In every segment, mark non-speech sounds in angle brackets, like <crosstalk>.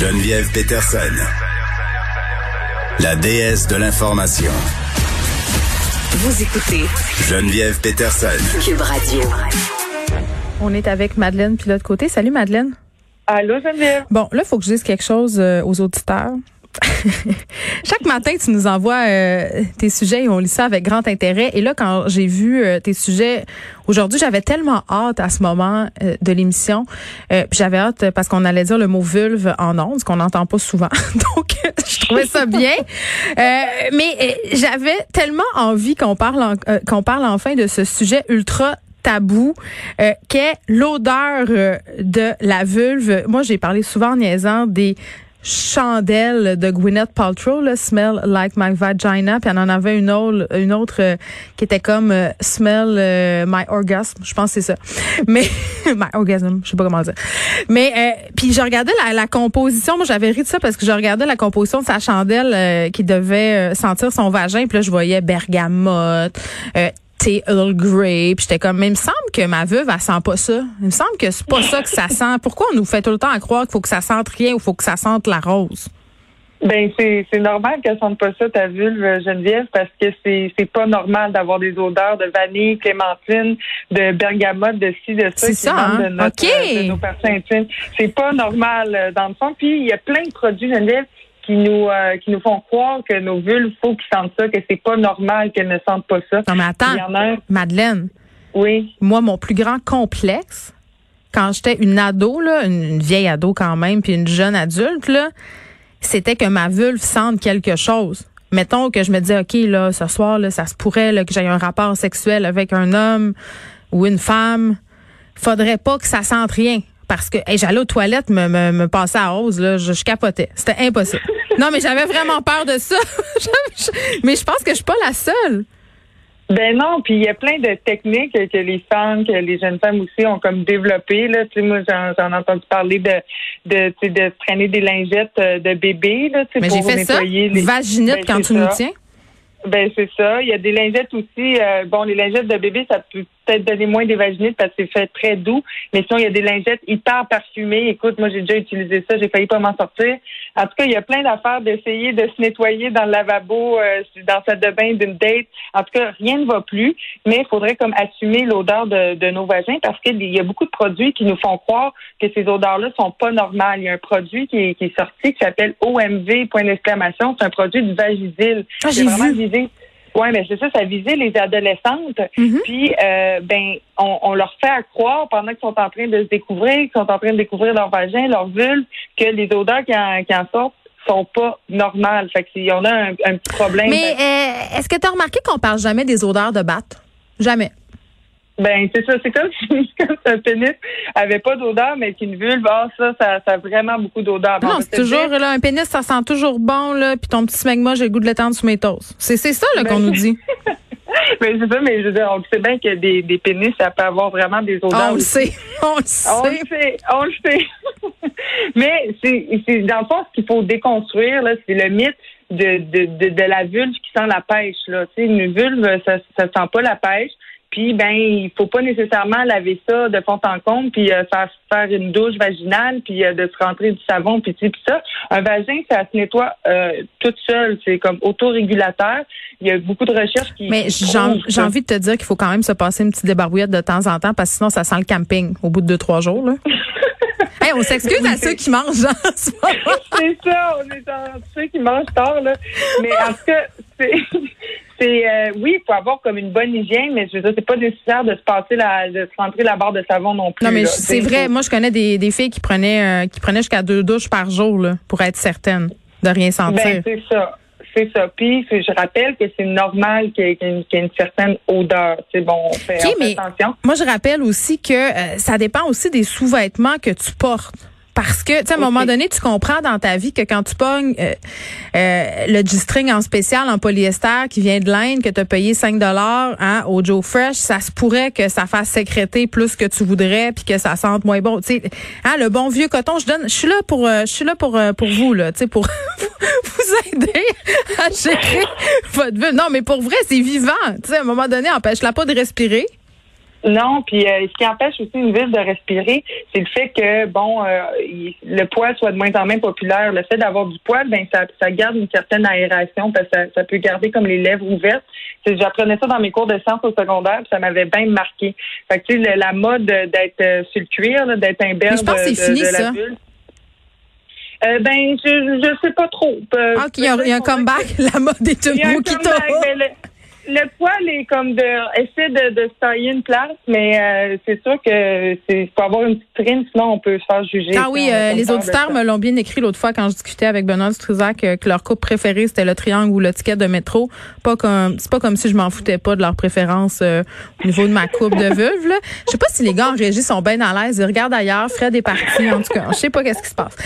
Geneviève Peterson, la déesse de l'information. Vous écoutez Geneviève Peterson. Cube Radio. On est avec Madeleine puis l'autre côté. Salut Madeleine. Allô, Geneviève? Bon, là, il faut que je dise quelque chose euh, aux auditeurs. <laughs> Chaque matin, tu nous envoies euh, tes sujets et on lit ça avec grand intérêt. Et là, quand j'ai vu euh, tes sujets aujourd'hui, j'avais tellement hâte à ce moment euh, de l'émission. Euh, puis j'avais hâte parce qu'on allait dire le mot vulve en ondes, qu'on n'entend pas souvent. <laughs> Donc, je trouvais ça bien. Euh, mais j'avais tellement envie qu'on parle qu'on parle enfin de ce sujet ultra tabou euh, qu'est l'odeur euh, de la vulve. Moi, j'ai parlé souvent en niaisant des chandelles de Gwyneth Paltrow, là, Smell Like My Vagina, puis elle en avait une autre, une autre euh, qui était comme euh, Smell euh, My Orgasm, je pense que c'est ça. <laughs> Mais <laughs> My Orgasm, je sais pas comment dire. Mais euh, puis je regardais la, la composition, moi j'avais ri de ça parce que je regardais la composition de sa chandelle euh, qui devait euh, sentir son vagin, puis là je voyais bergamote, thé Earl Grey, puis j'étais comme mais il me semble que ma veuve elle sent pas ça. Il me semble que c'est pas ça que ça <laughs> sent. Pourquoi on nous fait tout le temps à croire qu'il faut que ça sente rien ou faut que ça sente la rose? Ben, c'est, c'est normal qu'elle sente pas ça, ta vulve, Geneviève, parce que c'est, c'est pas normal d'avoir des odeurs de vanille, clémentine, de bergamote, de ci, de ça. C'est qui ça, hein? De, notre, euh, de nos intimes. C'est pas normal, euh, dans le fond. Puis, il y a plein de produits, Geneviève, qui nous, euh, qui nous font croire que nos vulves, faut qu'ils sentent ça, que c'est pas normal qu'elles ne sentent pas ça. Non mais attends, a, Madeleine, oui. moi mon plus grand complexe quand j'étais une ado là, une, vieille ado quand même puis une jeune adulte là, c'était que ma vulve sente quelque chose. Mettons que je me disais OK là ce soir là, ça se pourrait là, que j'aie un rapport sexuel avec un homme ou une femme, faudrait pas que ça sente rien. Parce que hey, j'allais aux toilettes me, me, me passer à hausse, là, je, je capotais. C'était impossible. <laughs> non, mais j'avais vraiment peur de ça. <laughs> mais je pense que je suis pas la seule. Ben non, puis il y a plein de techniques que les femmes, que les jeunes femmes aussi ont comme développées. Là, tu sais, moi j'en, j'en ai entendu parler de de, tu sais, de traîner des lingettes euh, de bébé là, tu sais, Mais pour j'ai fait ça, nettoyer les- vaginette Ben, quand tu nous tiens. Ben c'est ça. Il y a des lingettes aussi. euh, bon, les lingettes de bébé, ça peut peut-être donner moins des vaginites parce que c'est fait très doux. Mais sinon, il y a des lingettes hyper parfumées. Écoute, moi j'ai déjà utilisé ça. J'ai failli pas m'en sortir. En tout cas, il y a plein d'affaires d'essayer de se nettoyer dans le lavabo, euh, dans salle de bain d'une date. En tout cas, rien ne va plus. Mais il faudrait comme assumer l'odeur de, de nos vagins parce qu'il y a beaucoup de produits qui nous font croire que ces odeurs-là sont pas normales. Il y a un produit qui est, qui est sorti qui s'appelle OMV point d'exclamation. C'est un produit du Vagisil. Ah, C'est j'ai vraiment vu. visé. Mais c'est ça, ça visait les adolescentes. Mhm. Puis, euh, ben, on, on leur fait à croire pendant qu'ils sont en train de se découvrir, qu'ils sont en train de découvrir leur vagin, leur vulve, que les odeurs qui en, qui en sortent sont pas normales. Fait que s'il y en a un, un petit problème. Mais euh, est-ce que tu as remarqué qu'on parle jamais des odeurs de batte? Jamais. Ben, c'est ça, c'est comme <laughs> si comme un pénis avait pas d'odeur, mais qu'une vulve, ah, ça, ça, ça a vraiment beaucoup d'odeur. Non, c'est toujours dire- là, un pénis, ça sent toujours bon, là, puis ton petit smegma, j'ai le goût de l'étendre sous mes toasts. C'est c'est ça là, Ben, qu'on nous dit. Mais <laughs> c'est ça, mais je veux dire, on sait bien que des, des pénis, ça peut avoir vraiment des odeurs. on le sait. <laughs> On le On le sait. sait, on le sait. Mais c'est, c'est dans le fond ce qu'il faut déconstruire là, c'est le mythe de, de, de, de la vulve qui sent la pêche là. Tu sais, une vulve, ça, ça sent pas la pêche. Puis ben, il faut pas nécessairement laver ça de fond en comble, puis euh, faire faire une douche vaginale, puis euh, de se rentrer du savon, puis puis ça. Un vagin, ça se nettoie euh, toute seule. C'est comme autorégulateur. Il y a beaucoup de recherches qui. Mais j'ai envie de te dire qu'il faut quand même se passer une petite débarbouillette de temps en temps parce que sinon ça sent le camping au bout de deux, trois jours. Là. <laughs> hey, on s'excuse à ceux qui mangent en ce <laughs> moment. c'est ça, on est dans ceux qui mangent tard, là. Mais en tout cas, c'est. C'est euh, oui, il faut avoir comme une bonne hygiène, mais je veux dire, c'est pas nécessaire de se passer la, de se rentrer la barre de savon non plus. Non, mais c'est vrai. Moi, je connais des, des filles qui prenaient, euh, qui prenaient jusqu'à deux douches par jour là, pour être certaines de rien sentir. Ben, c'est ça. C'est ça. Puis, je rappelle que c'est normal qu'il y, ait qu'il y ait une, certaine odeur. C'est bon, on fait, OK, on fait mais attention. moi, je rappelle aussi que euh, ça dépend aussi des sous-vêtements que tu portes. Parce que, tu sais, à un moment donné, tu comprends dans ta vie que quand tu pognes euh, euh, le G-string en spécial en polyester qui vient de l'Inde, que tu as payé 5 dollars hein, au Joe Fresh, ça se pourrait que ça fasse sécréter plus que tu voudrais puis que ça sente moins bon. Tu sais, hein, le bon vieux coton, je donne, je suis là pour, euh, je suis là pour euh, pour vous là, tu sais, pour <laughs> vous aider à gérer <laughs> votre vie. Non, mais pour vrai, c'est vivant. Tu sais, à un moment donné, empêche-la pas de respirer. Non, puis euh, ce qui empêche aussi une ville de respirer, c'est le fait que bon, euh, il- le poil soit de moins en moins populaire. Le fait d'avoir du poil, ben ça, ça garde une certaine aération parce que ça, ça peut garder comme les lèvres ouvertes. J'apprenais ça dans mes cours de sciences au secondaire, puis ça m'avait bien marqué. Fait que tu sais, la mode d'être euh, sur le cuir, là, d'être un Mais je pense que la ça. bulle. Euh, ben, je, je sais pas trop. Euh, Ah, OK, il y a, il y a un comeback. <laughs> La mode est un qui tombe. Le, poil est comme de essaie de, de se tailler une place, mais euh, c'est sûr que c'est faut avoir une petite trine, sinon on peut se faire juger. Ah oui, euh, les auditeurs me l'ont bien écrit l'autre fois quand je discutais avec Benoît Dutrisac euh, que leur coupe préférée c'était le triangle ou le ticket de métro. Pas comme c'est pas comme si je m'en foutais pas de leur préférence au niveau de ma coupe de vulve. Là. Je sais pas si les gars en régie sont bien à l'aise. Ils regardent ailleurs, Fred est parti en tout cas. Je sais pas qu'est-ce qui se passe.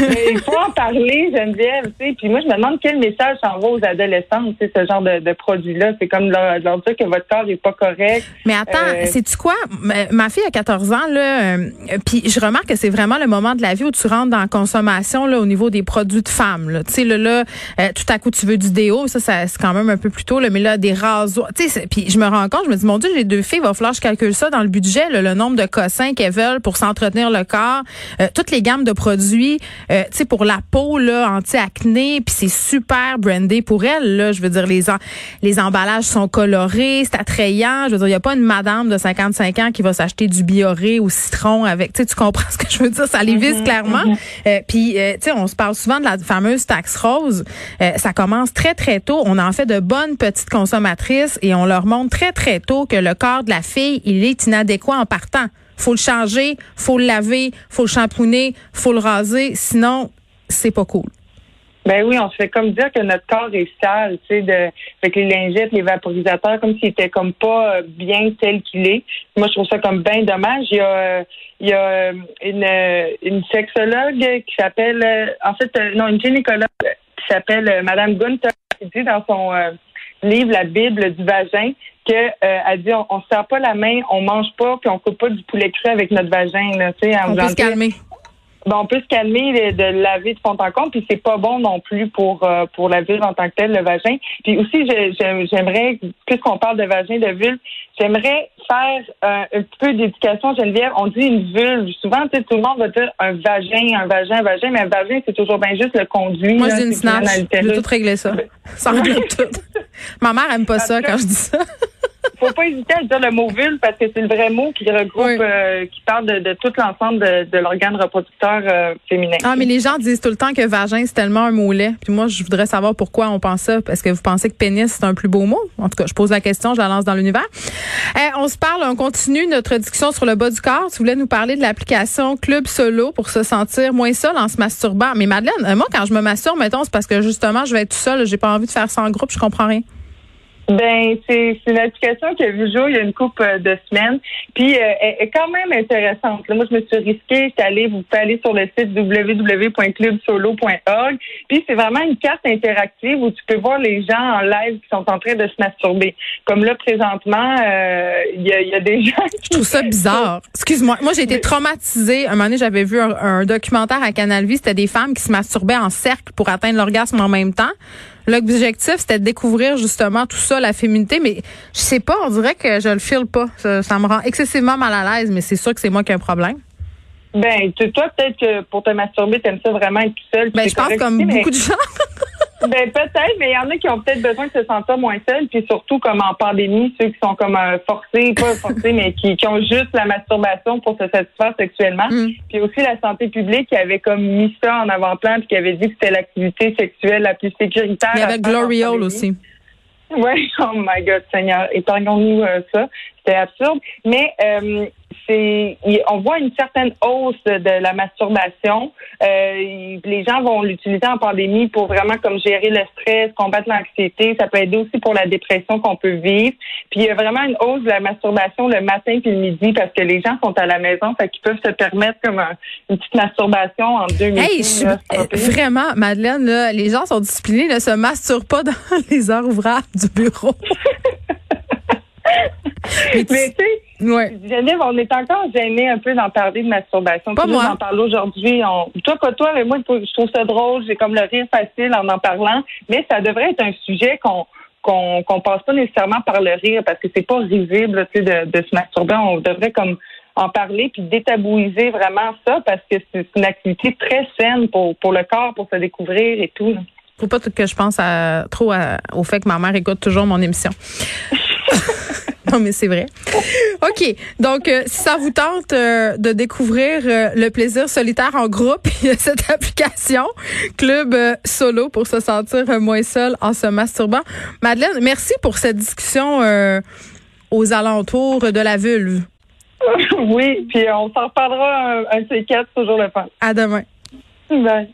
Mais il faut en parler, Geneviève, tu sais. Puis moi, je me demande quel message s'envoie aux adolescents, tu sais, ce genre de, de produit-là. C'est comme leur, leur dire que votre corps est pas correct. Mais attends, Euh, sais-tu quoi? Ma, ma fille a 14 ans, là, euh, puis je remarque que c'est vraiment le moment de la vie où tu rentres dans la consommation là, au niveau des produits de femmes. Là. Tu sais, là, là euh, tout à coup, tu veux du déo, ça, ça c'est quand même un peu plus tôt, là, mais là, des rasoirs. Tu sais, puis je me rends compte, je me dis, mon Dieu, j'ai deux filles, il va falloir que je calcule ça dans le budget, là, le nombre de cossins qu'elles veulent pour s'entretenir le corps, euh, toutes les gammes de produits, euh, tu sais, pour la peau, là, anti-acné, puis c'est super brandé pour elles, là. Je veux dire, les, en- les emballages sont colorés, c'est attrayant. Je veux dire, il n'y a pas une madame de 55 ans qui va s'acheter du bioré au citron avec, tu comprends <laughs> ce que je veux dire? Ça les vise clairement. Euh, puis, euh, tu sais, on se parle souvent de la fameuse taxe rose. Euh, ça commence très, très tôt. On en fait de bonnes petites consommatrices et on leur montre très, très tôt que le corps de la fille, il est inadéquat en partant. Faut le changer, faut le laver, faut le shampooiner, faut le raser. Sinon, c'est pas cool. Ben oui, on se fait comme dire que notre corps est sale, tu sais, de, avec les lingettes, les vaporisateurs, comme s'il était comme pas euh, bien tel qu'il est. Moi, je trouve ça comme bien dommage. Il y a, euh, il y a euh, une, une sexologue qui s'appelle, en fait, non, une gynécologue qui s'appelle Madame Gunther, qui dit dans son euh, livre La Bible du vagin que euh, elle dit on, on se serre pas la main, on mange pas, puis on coupe pas du poulet cru avec notre vagin. Là, tu sais, On peut se calmer. Ben, on peut se calmer de, laver de fond en comble, puis c'est pas bon non plus pour euh, pour la vulve en tant que telle, le vagin. Puis aussi, j'aimerais, puisqu'on parle de vagin, de vulve, j'aimerais faire euh, un petit peu d'éducation, Geneviève. On dit une vulve. Souvent, tu sais, tout le monde va dire un vagin, un vagin, un vagin, mais un vagin, c'est toujours bien juste le conduit. Moi, je dis une snatch. Je vais tout régler ça. Ça <laughs> tout. Ma mère aime pas ça quand je dis ça. Faut pas hésiter à dire le mot vulve parce que c'est le vrai mot qui regroupe, Oui. euh, qui parle de, de tout l'ensemble de, de l'organe reproducteur euh, féminin. Ah, mais les gens disent tout le temps que vagin, c'est tellement un mot laid. Puis moi, je voudrais savoir pourquoi on pense ça. Est-ce que vous pensez que pénis, c'est un plus beau mot? En tout cas, je pose la question, je la lance dans l'univers. Eh, on se parle, on continue notre discussion sur le bas du corps. Tu voulais nous parler de l'application Club Solo pour se sentir moins seul en se masturbant. Mais Madeleine, euh, moi, quand je me masturbe, mettons, c'est parce que justement, je vais être tout seul. J'ai pas envie de faire ça en groupe, je comprends rien. Ben, c'est une application qui a vu jour il y a une couple euh, de semaines. Puis, euh, elle est quand même intéressante. Là, moi, je me suis risquée. J'étais allée, vous pouvez aller sur le site www.clubsolo.org. Puis, c'est vraiment une carte interactive où tu peux voir les gens en live qui sont en train de se masturber. Comme là, présentement, euh, il y, a, y a des <laughs> gens Je qui... trouve ça bizarre. Excuse-moi. Moi, j'ai été traumatisée. Un moment donné, j'avais vu un, un documentaire à Canal Vie. C'était des femmes qui se masturbaient en cercle pour atteindre l'orgasme en même temps. L'objectif, c'était de découvrir justement tout ça, la féminité. Mais je sais pas, on dirait que je le file pas. Ça, ça me rend excessivement mal à l'aise, mais c'est sûr que c'est moi qui ai un problème. Ben, toi, peut-être que pour te masturber, t'aimes ça vraiment être tout seul. Ben, je pense comme mais- beaucoup de gens. Ben peut-être, mais il y en a qui ont peut-être besoin de se sentir moins seuls, puis surtout comme en pandémie, ceux qui sont comme euh, forcés, pas <laughs> forcés, mais qui, qui ont juste la masturbation pour se satisfaire sexuellement. Mm. Puis aussi la santé publique qui avait comme mis ça en avant-plan, puis qui avait dit que c'était l'activité sexuelle la plus sécuritaire. Il y avait Glory aussi. Oui, <laughs> oh my God, Seigneur, épargnons-nous euh, ça. C'était absurde. Mais euh, c'est, on voit une certaine hausse de la masturbation. Euh, les gens vont l'utiliser en pandémie pour vraiment comme gérer le stress, combattre l'anxiété. Ça peut aider aussi pour la dépression qu'on peut vivre. Puis il y a vraiment une hausse de la masturbation le matin puis le midi parce que les gens sont à la maison, fait qu'ils peuvent se permettre comme un- une petite masturbation en deux minutes. Hey, je suis là, vraiment, Madeleine, là, les gens sont disciplinés, ne se masturbent pas <laughs> dans les heures ouvrables du bureau. <laughs> Mais tu sais, ouais. Geneviève, on est encore gêné un peu d'en parler de masturbation. Pas Puis moi. J'en parle aujourd'hui. On... Toi, pas toi, mais moi, je trouve ça drôle. J'ai comme le rire facile en en parlant. Mais ça devrait être un sujet qu'on qu'on qu'on passe pas nécessairement par le rire parce que c'est pas risible tu sais, de, de se masturber. On devrait comme en parler puis détabouiser vraiment ça parce que c'est une activité très saine pour, pour le corps, pour se découvrir et tout. Faut pas que je pense à, trop à- au fait que ma mère écoute toujours mon émission. <laughs> <laughs> non, mais c'est vrai. OK. Donc, euh, si ça vous tente euh, de découvrir euh, le plaisir solitaire en groupe, <laughs> il y a cette application Club Solo pour se sentir moins seul en se masturbant. Madeleine, merci pour cette discussion aux alentours de la vulve. <laughs> oui, puis on s'en reparlera un, un de ces quatre, toujours le fun. À demain. Bye.